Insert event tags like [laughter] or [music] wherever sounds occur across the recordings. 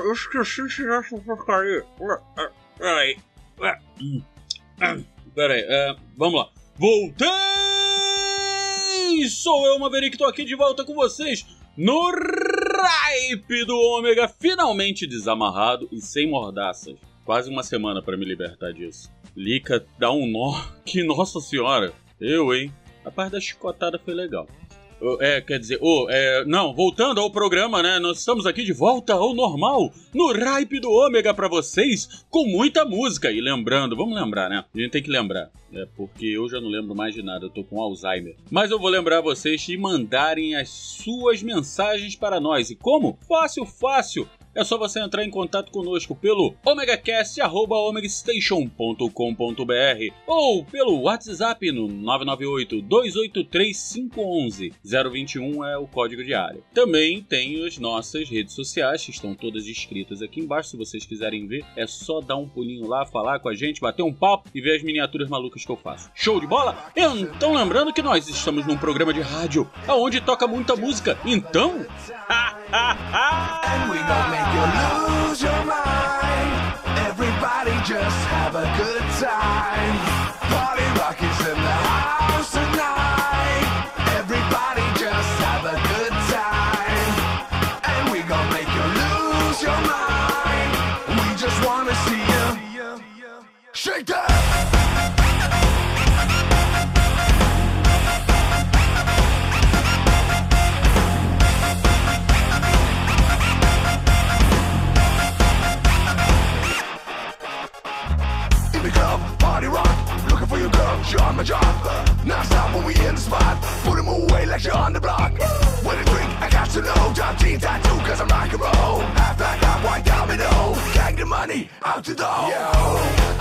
Eu esqueci de tirar essa porcaria. Peraí. Peraí, é, vamos lá. Voltei! Sou eu, Maverick, tô aqui de volta com vocês no Ripe do Ômega, finalmente desamarrado e sem mordaças. Quase uma semana pra me libertar disso. Lica dá um nó [laughs] que, nossa senhora, eu, hein? A parte da chicotada foi legal. É, quer dizer, ô, é, não, voltando ao programa, né? Nós estamos aqui de volta ao normal, no Ripe do Ômega pra vocês, com muita música. E lembrando, vamos lembrar, né? A gente tem que lembrar, é, porque eu já não lembro mais de nada, eu tô com Alzheimer. Mas eu vou lembrar vocês de mandarem as suas mensagens para nós. E como? Fácil, fácil. É só você entrar em contato conosco pelo omegacast.omegastation.com.br ou pelo WhatsApp no 998-283-511. 021 é o código de área. Também tem as nossas redes sociais, que estão todas descritas aqui embaixo. Se vocês quiserem ver, é só dar um pulinho lá, falar com a gente, bater um papo e ver as miniaturas malucas que eu faço. Show de bola? Então lembrando que nós estamos num programa de rádio onde toca muita música. Então... [laughs] And we gon' make you lose your mind. Everybody just have a good time. Party rock is in the house tonight. Everybody just have a good time. And we gon' make you lose your mind. We just wanna see you shake that. On my job. Now stop when we in the spot. Put him away like you're on the block. When I drink, I got to know. Top jean tattoo, cause I'm rock and roll. Half black, half white domino. Gang the money out to the door. Yo,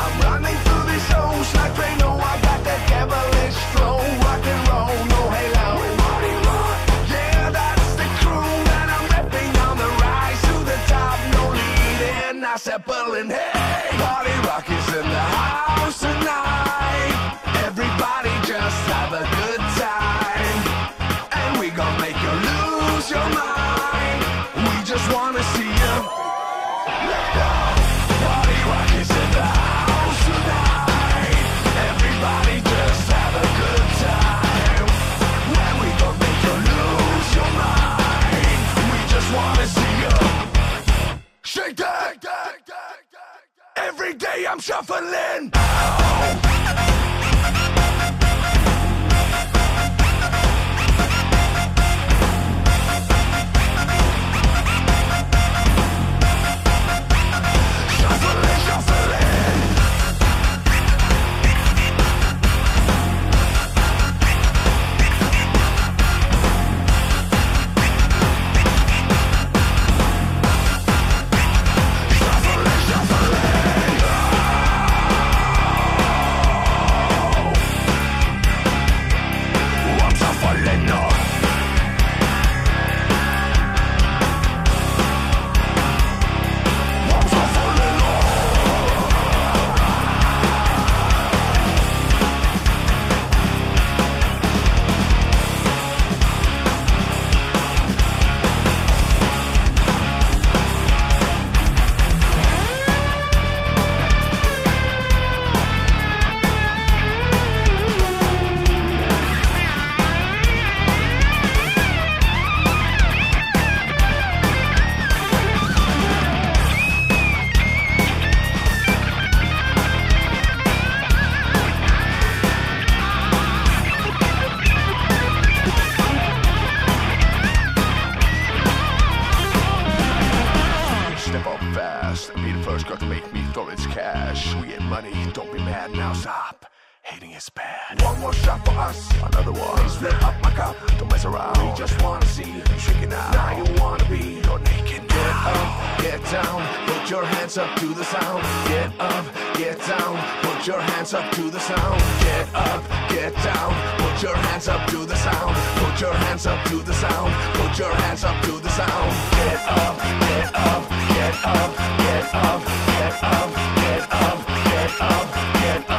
I'm running through these shows like they oh, know I got that devilish flow. Rock and roll, no halo. Party rock. Yeah, that's the crew that I'm repping on the rise to the top. No leading, I said pulling hey. Party rock in the house tonight. Everybody just have a good time. And we make you lose your mind. We just wanna see you. Shuffling, first, be the first, got to make me throw its cash. We get money, don't be mad, now stop. Hating is bad. One more shot for us, another one. Please fill up my cup, don't mess around. We just wanna see you shaking out. Now you wanna be, you're naked. Now. Get up, get down, put your hands up to the sound. Get up, get down, put your hands up to the sound. Get up. Get down, put your hands up to the sound. Put your hands up to the sound. Put your hands up to the sound. Get up, get up, get up, get up, get up, get up, get up, get up. Get up.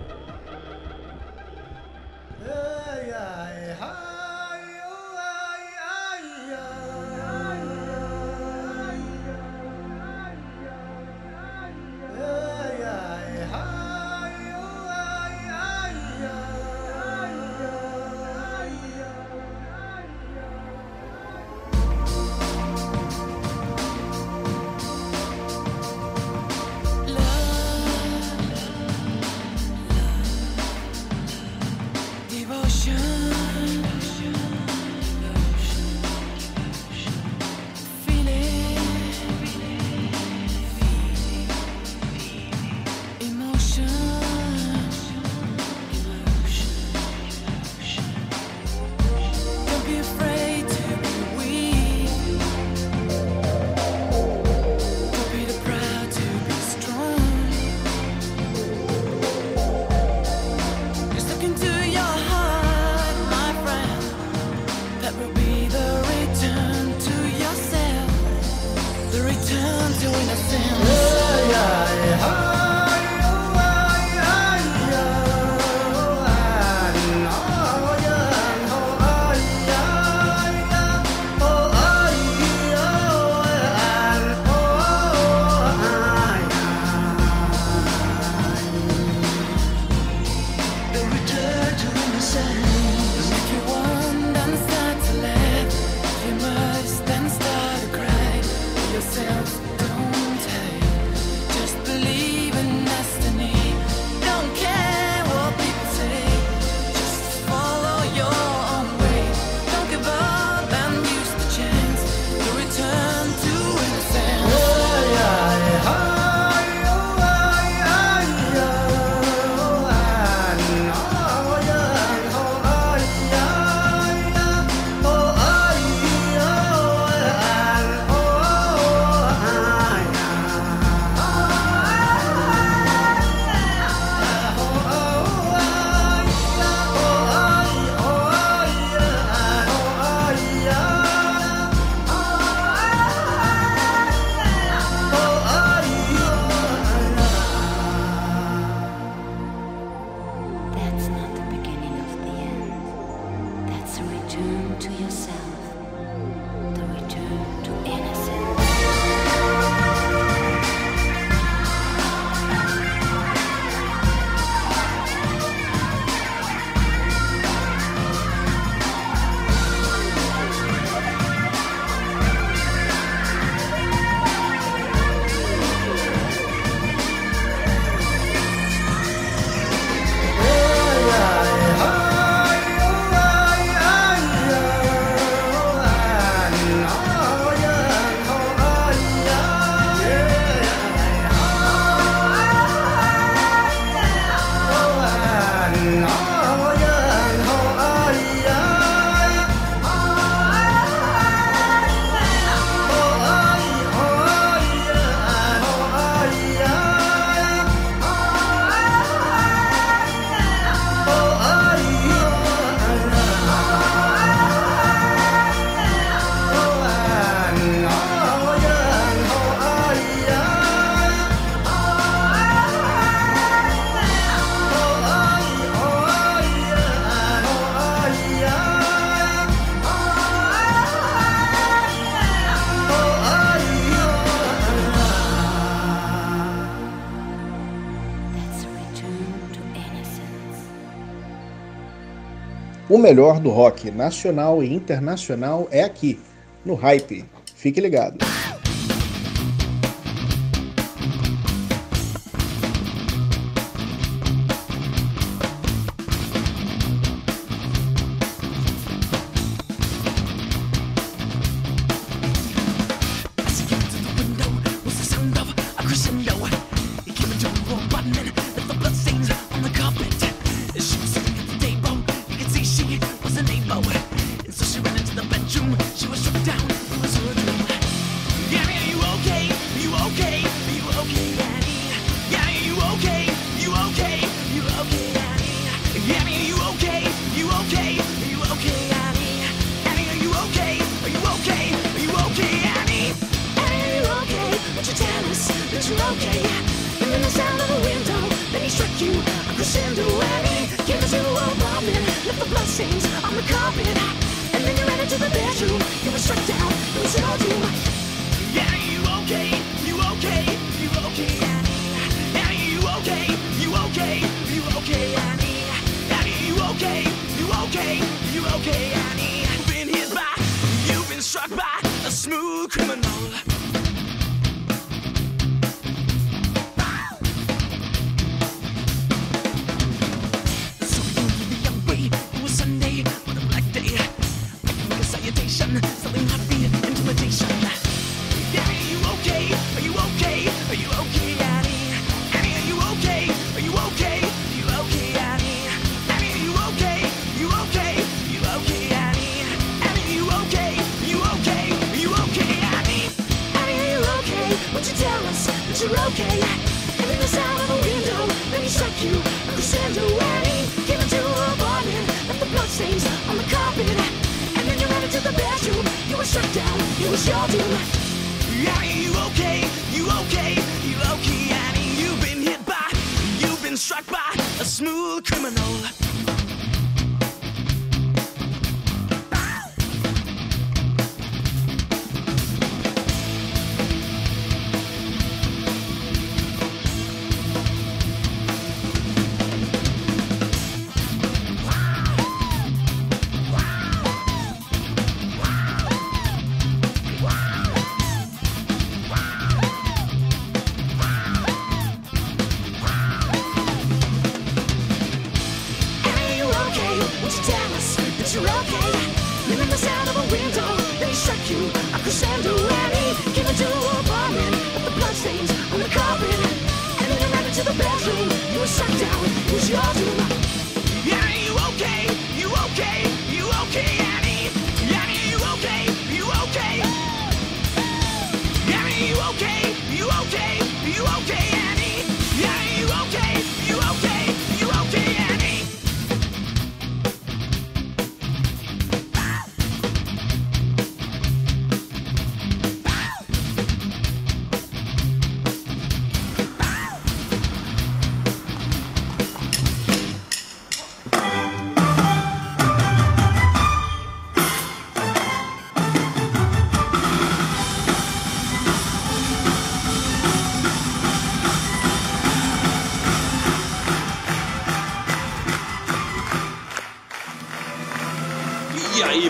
Melhor do rock nacional e internacional é aqui, no Hype. Fique ligado. was your doom. Are you okay? You okay? You okay? I mean, you've been hit by, you've been struck by a smooth criminal.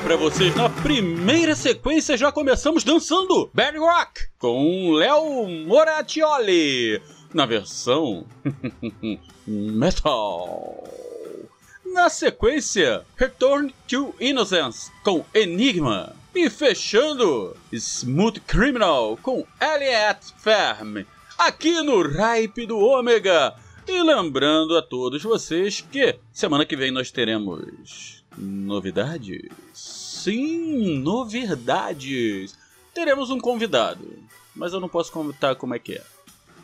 Pra vocês, na primeira sequência já começamos dançando Bad Rock com Léo Moratioli na versão [laughs] metal. Na sequência, Return to Innocence com Enigma. E fechando, Smooth Criminal com Elliot Ferm. Aqui no Ripe do Ômega. E lembrando a todos vocês que semana que vem nós teremos novidades. Sim, novidades. Teremos um convidado, mas eu não posso contar como é que é.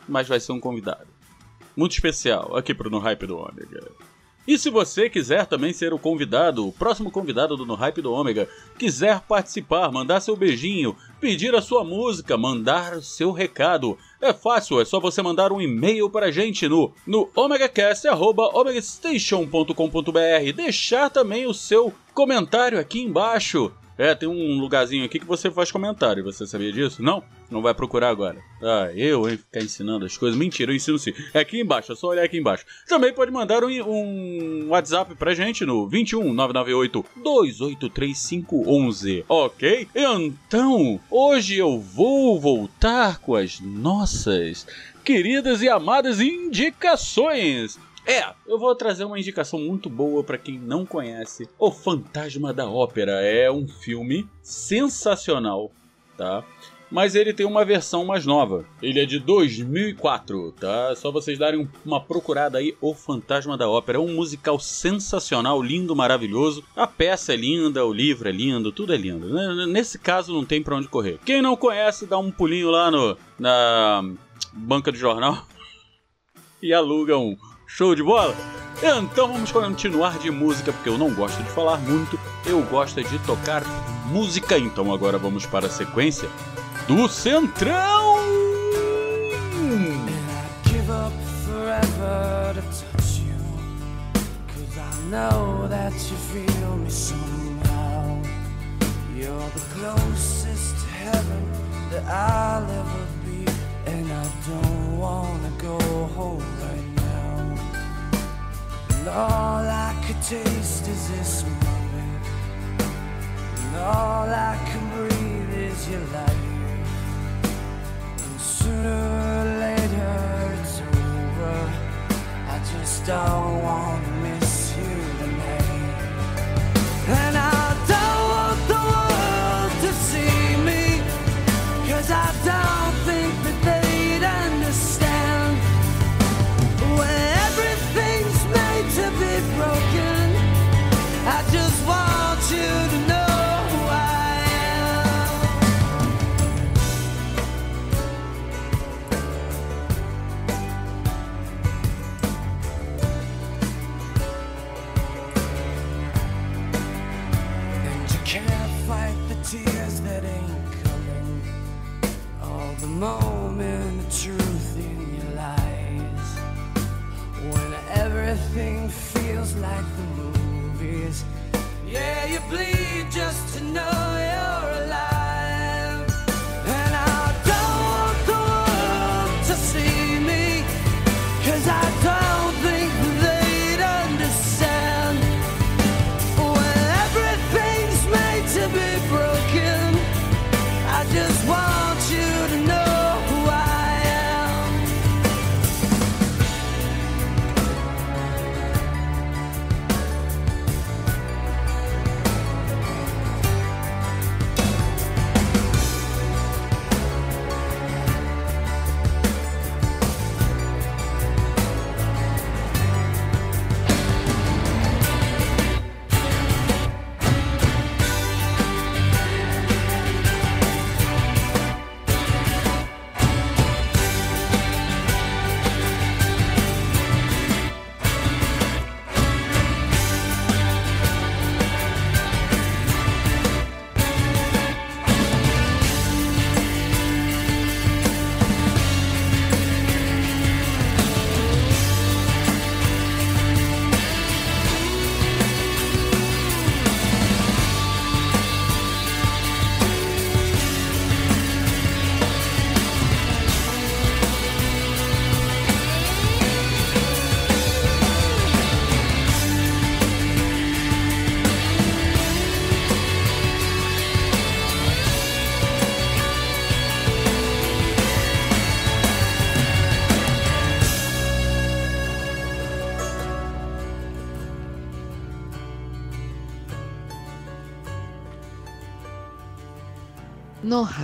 Mas vai ser um convidado muito especial aqui pro No Hype do Ômega. E se você quiser também ser o convidado, o próximo convidado do No Hype do Ômega, quiser participar, mandar seu beijinho, pedir a sua música, mandar seu recado, é fácil, é só você mandar um e-mail para a gente no, no omegacast.omegastation.com.br, deixar também o seu comentário aqui embaixo É, tem um lugarzinho aqui que você faz comentário. Você sabia disso? Não? Não vai procurar agora. Ah, eu, hein? Ficar ensinando as coisas. Mentira, eu ensino sim. É aqui embaixo, é só olhar aqui embaixo. Também pode mandar um, um WhatsApp pra gente no 21 998 283511. Ok? Então, hoje eu vou voltar com as nossas queridas e amadas indicações. É, eu vou trazer uma indicação muito boa pra quem não conhece. O Fantasma da Ópera é um filme sensacional, tá? Mas ele tem uma versão mais nova. Ele é de 2004, tá? Só vocês darem uma procurada aí, O Fantasma da Ópera. É um musical sensacional, lindo, maravilhoso. A peça é linda, o livro é lindo, tudo é lindo. Nesse caso não tem pra onde correr. Quem não conhece, dá um pulinho lá no, na banca de jornal [laughs] e aluga um show de bola. Então vamos continuar de música, porque eu não gosto de falar muito, eu gosto é de tocar música. Então agora vamos para a sequência do Centrão! know that you feel me somehow. You're the closest to heaven that I'll ever be. And I don't wanna go home. All I could taste is this moment. And all I can breathe is your light. And sooner or later it's over. I just don't want to miss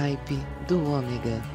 hype do Ômega.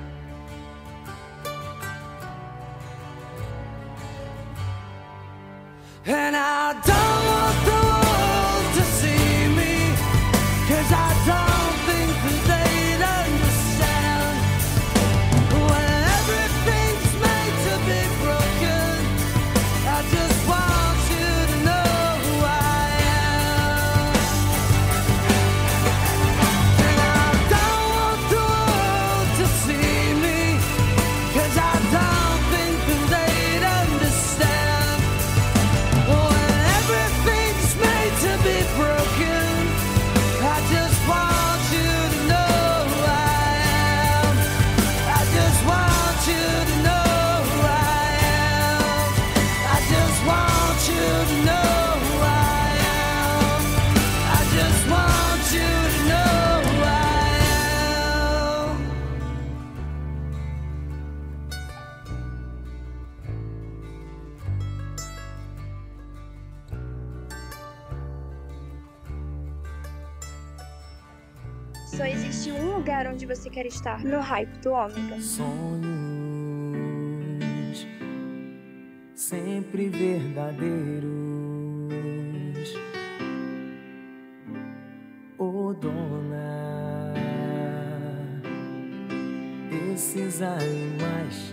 Onde você quer estar, no hype do ômega. Sonhos sempre verdadeiros. Ô dona desses animais.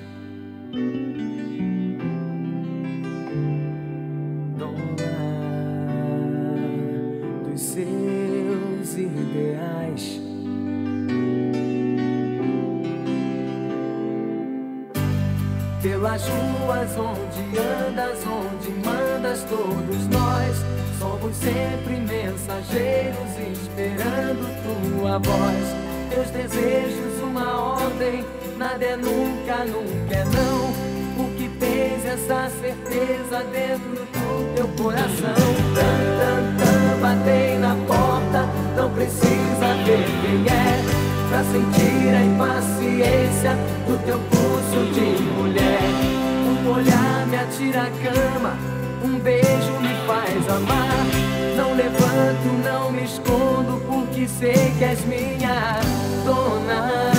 Pelas ruas onde andas, onde mandas, todos nós somos sempre mensageiros esperando tua voz. Teus desejos, uma ordem, nada é nunca, nunca é não. O que tens essa certeza dentro do teu coração. Tan, tan, tan, batei na porta, não precisa ver quem é. Pra sentir a impaciência do teu pulso de mulher. Um olhar me atira a cama, um beijo me faz amar. Não levanto, não me escondo, porque sei que és minha dona.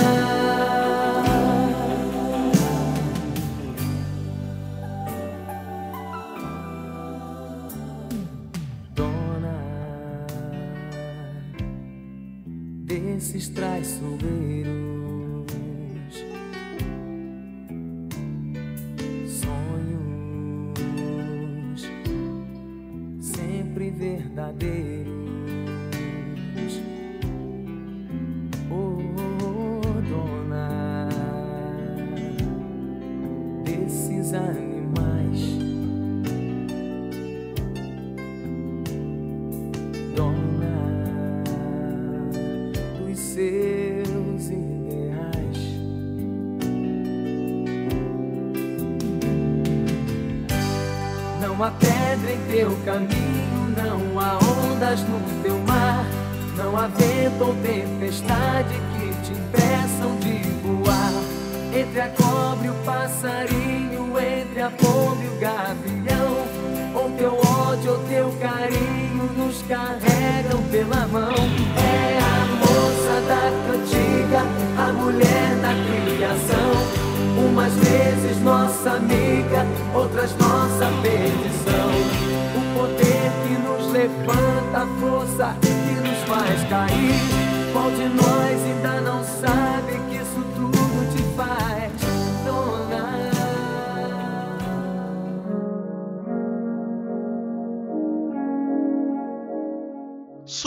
Desses traiçoeiros.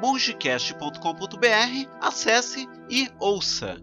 mongecast.com.br, acesse e ouça.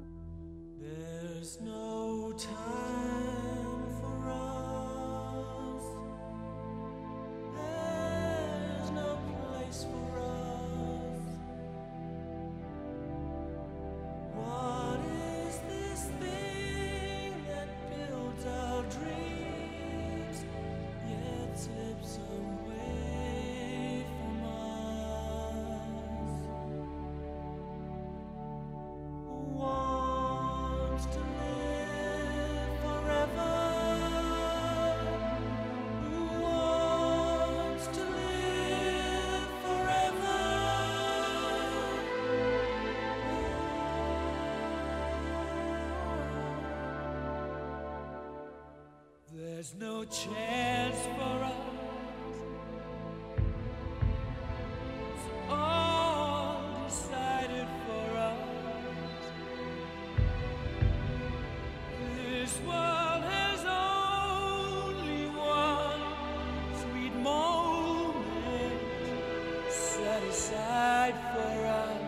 Aside for us.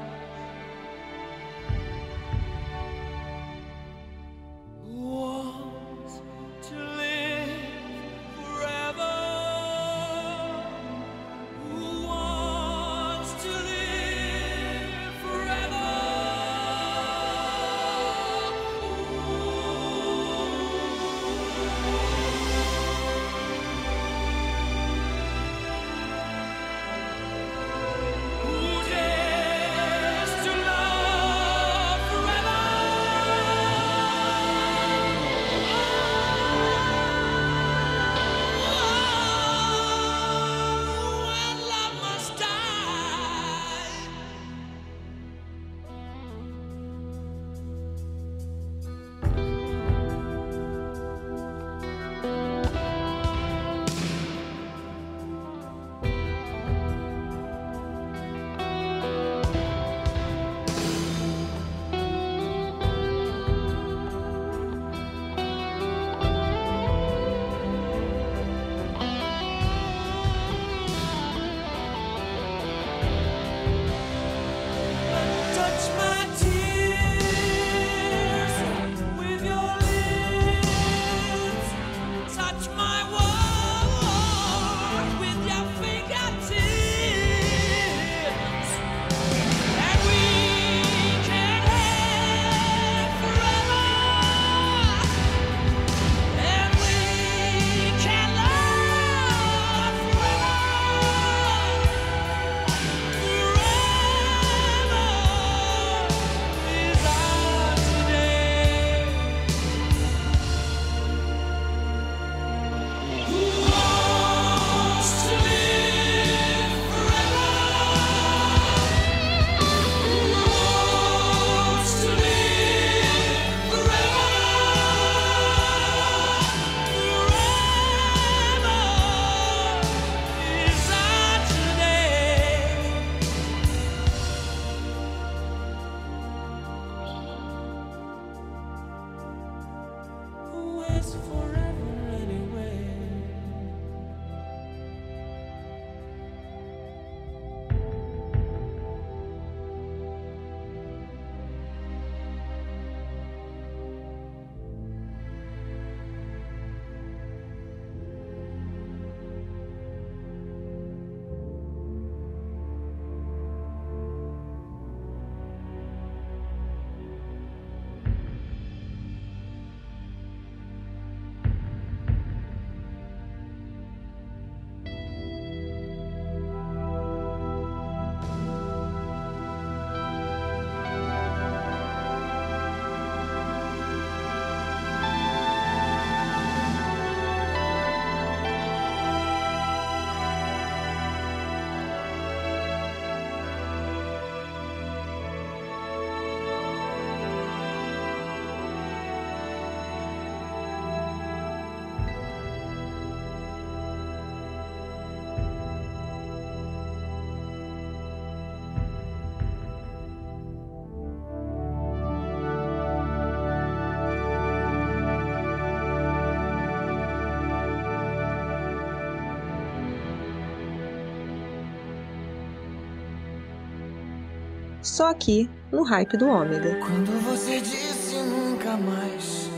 Só aqui no Hype do Ômega. Quando você disse nunca mais,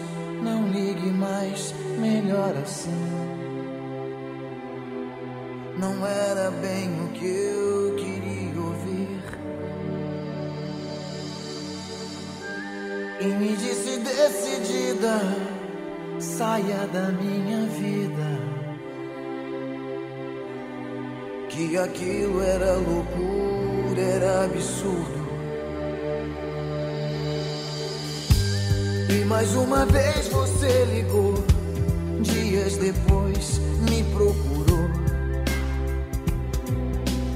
não ligue mais, melhor assim. Não era bem o que eu queria ouvir. E me disse decidida, saia da minha vida. Que aquilo era loucura, era absurdo. Mais uma vez você ligou. Dias depois me procurou.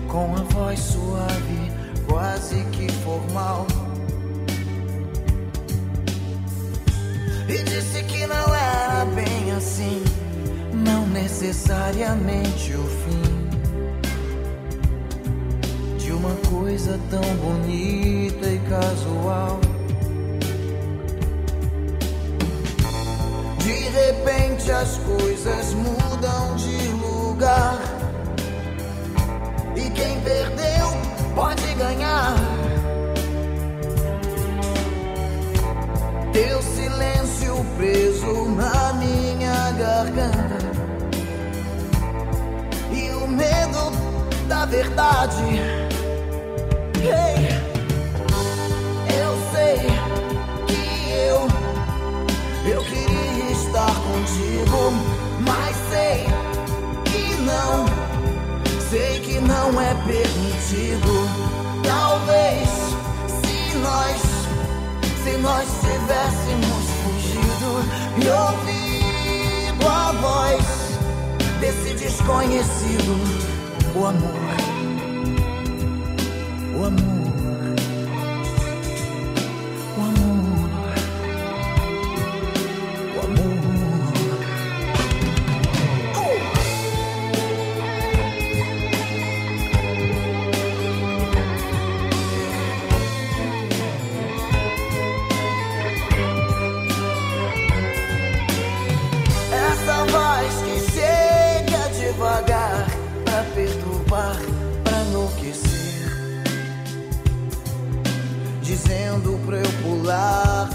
Com a voz suave, quase que formal. E disse que não era bem assim. Não necessariamente o fim de uma coisa tão bonita coisas mudam de lugar. E quem perdeu pode ganhar. Teu silêncio preso na minha garganta. E o medo da verdade. Ei, mas sei que não, sei que não é permitido. Talvez se nós, se nós tivéssemos fugido e ouvido a voz desse desconhecido, o amor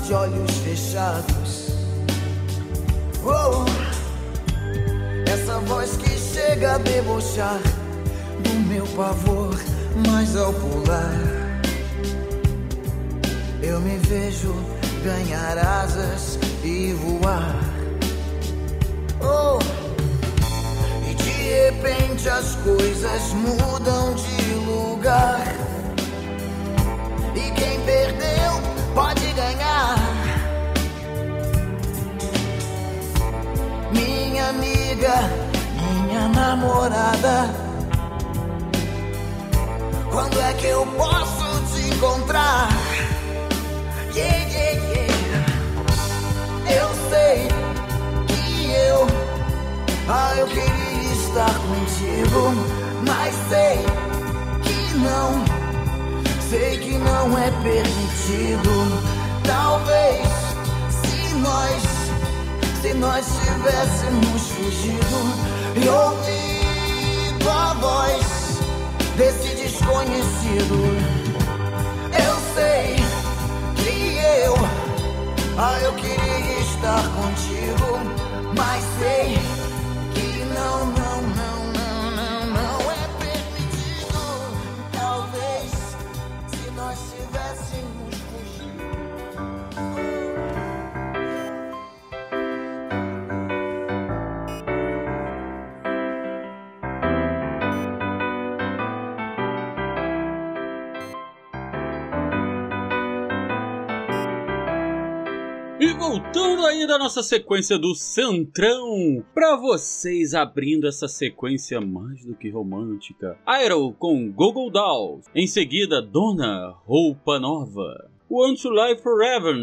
de olhos fechados. Oh, essa voz que chega a debochar do meu pavor, mas ao pular eu me vejo ganhar asas e voar. Oh, e de repente as coisas mudam de lugar. E quem perdeu pode ganhar. Minha amiga, minha namorada. Quando é que eu posso te encontrar? Yeah, yeah, yeah. Eu sei que eu, ah, eu queria estar contigo, mas sei que não. Sei que não é permitido. Talvez se nós, se nós tivéssemos fugido e ouvido a voz desse desconhecido. Eu sei que eu, ah, eu queria estar contigo, mas sei que não, nós E voltando ainda à nossa sequência do Centrão, pra vocês abrindo essa sequência mais do que romântica. Iron com Google Dolls, em seguida Dona Roupa Nova, Want to Live Forever,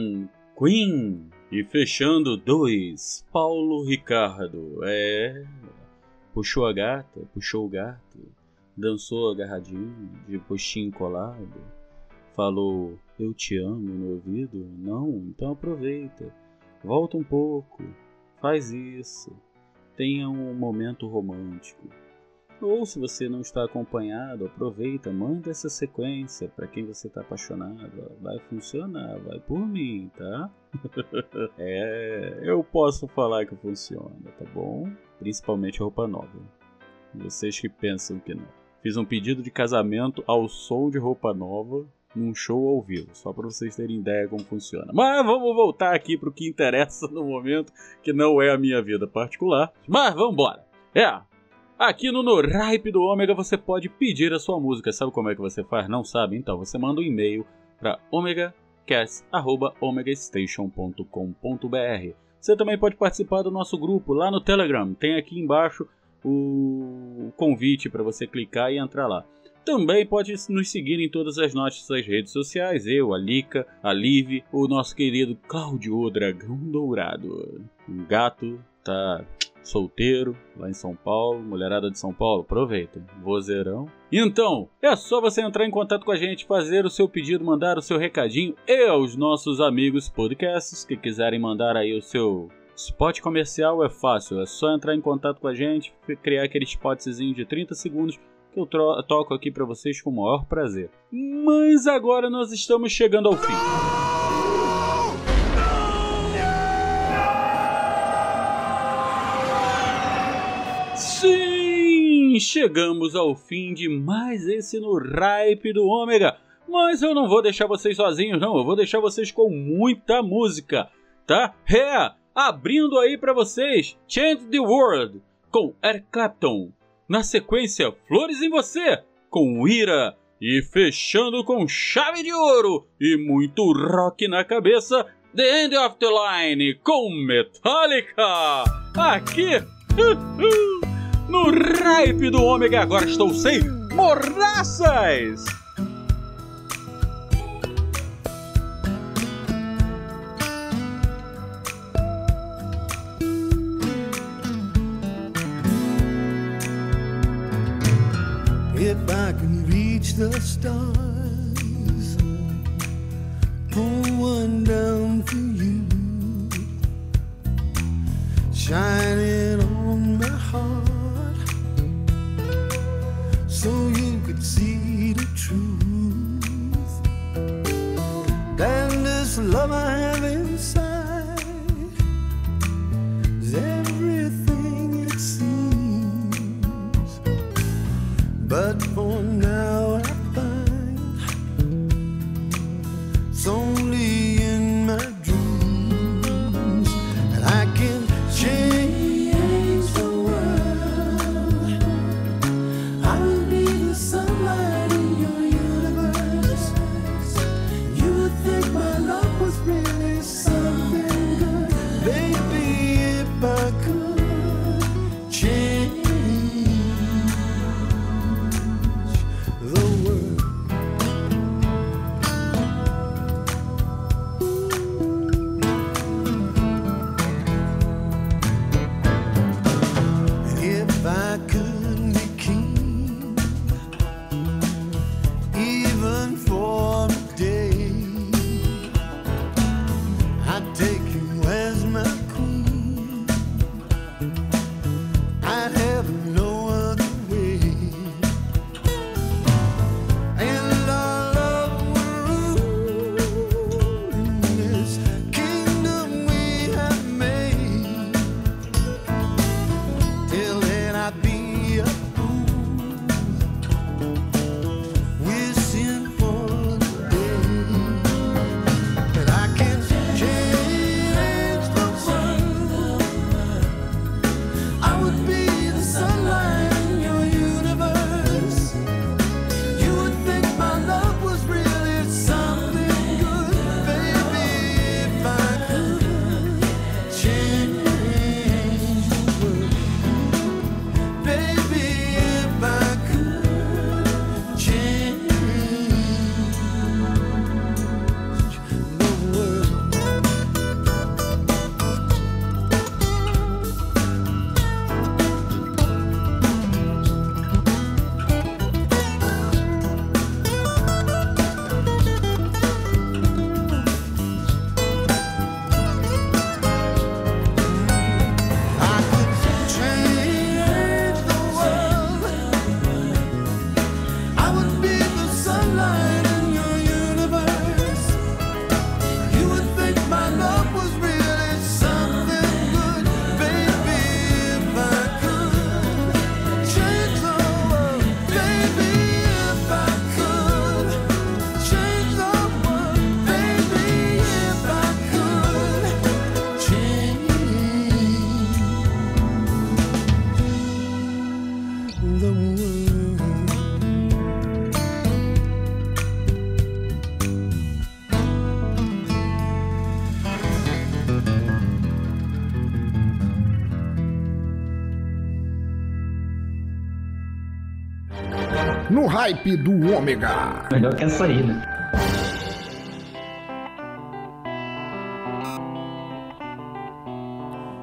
Queen, e fechando dois, Paulo Ricardo, é... Puxou a gata, puxou o gato, dançou agarradinho, de postinho colado, falou eu te amo no ouvido? Não? Então aproveita. Volta um pouco. Faz isso. Tenha um momento romântico. Ou se você não está acompanhado, aproveita, manda essa sequência para quem você está apaixonado. Vai funcionar, vai por mim, tá? [laughs] é, eu posso falar que funciona, tá bom? Principalmente roupa nova. Vocês que pensam que não. Fiz um pedido de casamento ao som de roupa nova num show ao vivo, só para vocês terem ideia como funciona. Mas vamos voltar aqui para o que interessa no momento, que não é a minha vida particular. Mas vamos embora. É, Aqui no No Ripe do Ômega você pode pedir a sua música. Sabe como é que você faz? Não sabe? Então você manda um e-mail para omegastation.com.br. Você também pode participar do nosso grupo lá no Telegram. Tem aqui embaixo o convite para você clicar e entrar lá. Também pode nos seguir em todas as nossas redes sociais. Eu, a Lica, a Live, o nosso querido Claudio o Dragão Dourado. Um gato tá solteiro lá em São Paulo, mulherada de São Paulo, aproveitem, vozeirão. Então, é só você entrar em contato com a gente, fazer o seu pedido, mandar o seu recadinho e aos nossos amigos podcasts que quiserem mandar aí o seu spot comercial é fácil, é só entrar em contato com a gente, criar aquele spotzinho de 30 segundos que eu toco aqui para vocês com o maior prazer. Mas agora nós estamos chegando ao fim. Sim, chegamos ao fim de mais esse no Ripe do Ômega. Mas eu não vou deixar vocês sozinhos, não. Eu vou deixar vocês com muita música, tá? É, abrindo aí para vocês, Change the World com Eric Clapton. Na sequência, Flores em Você com Ira. E fechando com chave de ouro e muito rock na cabeça, The End of the Line com Metallica. Aqui. [laughs] no Ripe do Ômega, agora estou sem mordaças! The stars, pull one down for you, shining on my heart, so you could see the truth. And this love I have inside hype do Ômega. Melhor que essa aí, né?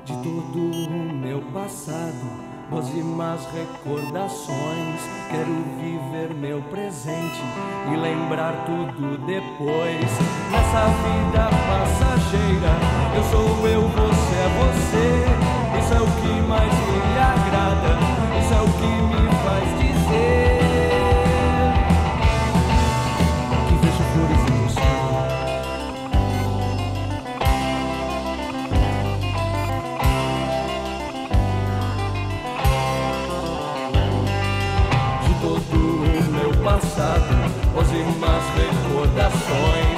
De todo o meu passado, doze más recordações. Quero viver meu presente e lembrar tudo depois. Nessa vida passageira, eu sou eu, você é você. Isso é o que mais me agrada, passado, hoje más recordações.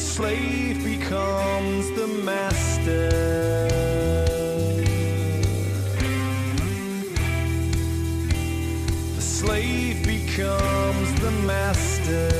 Slave becomes the master. The slave becomes the master.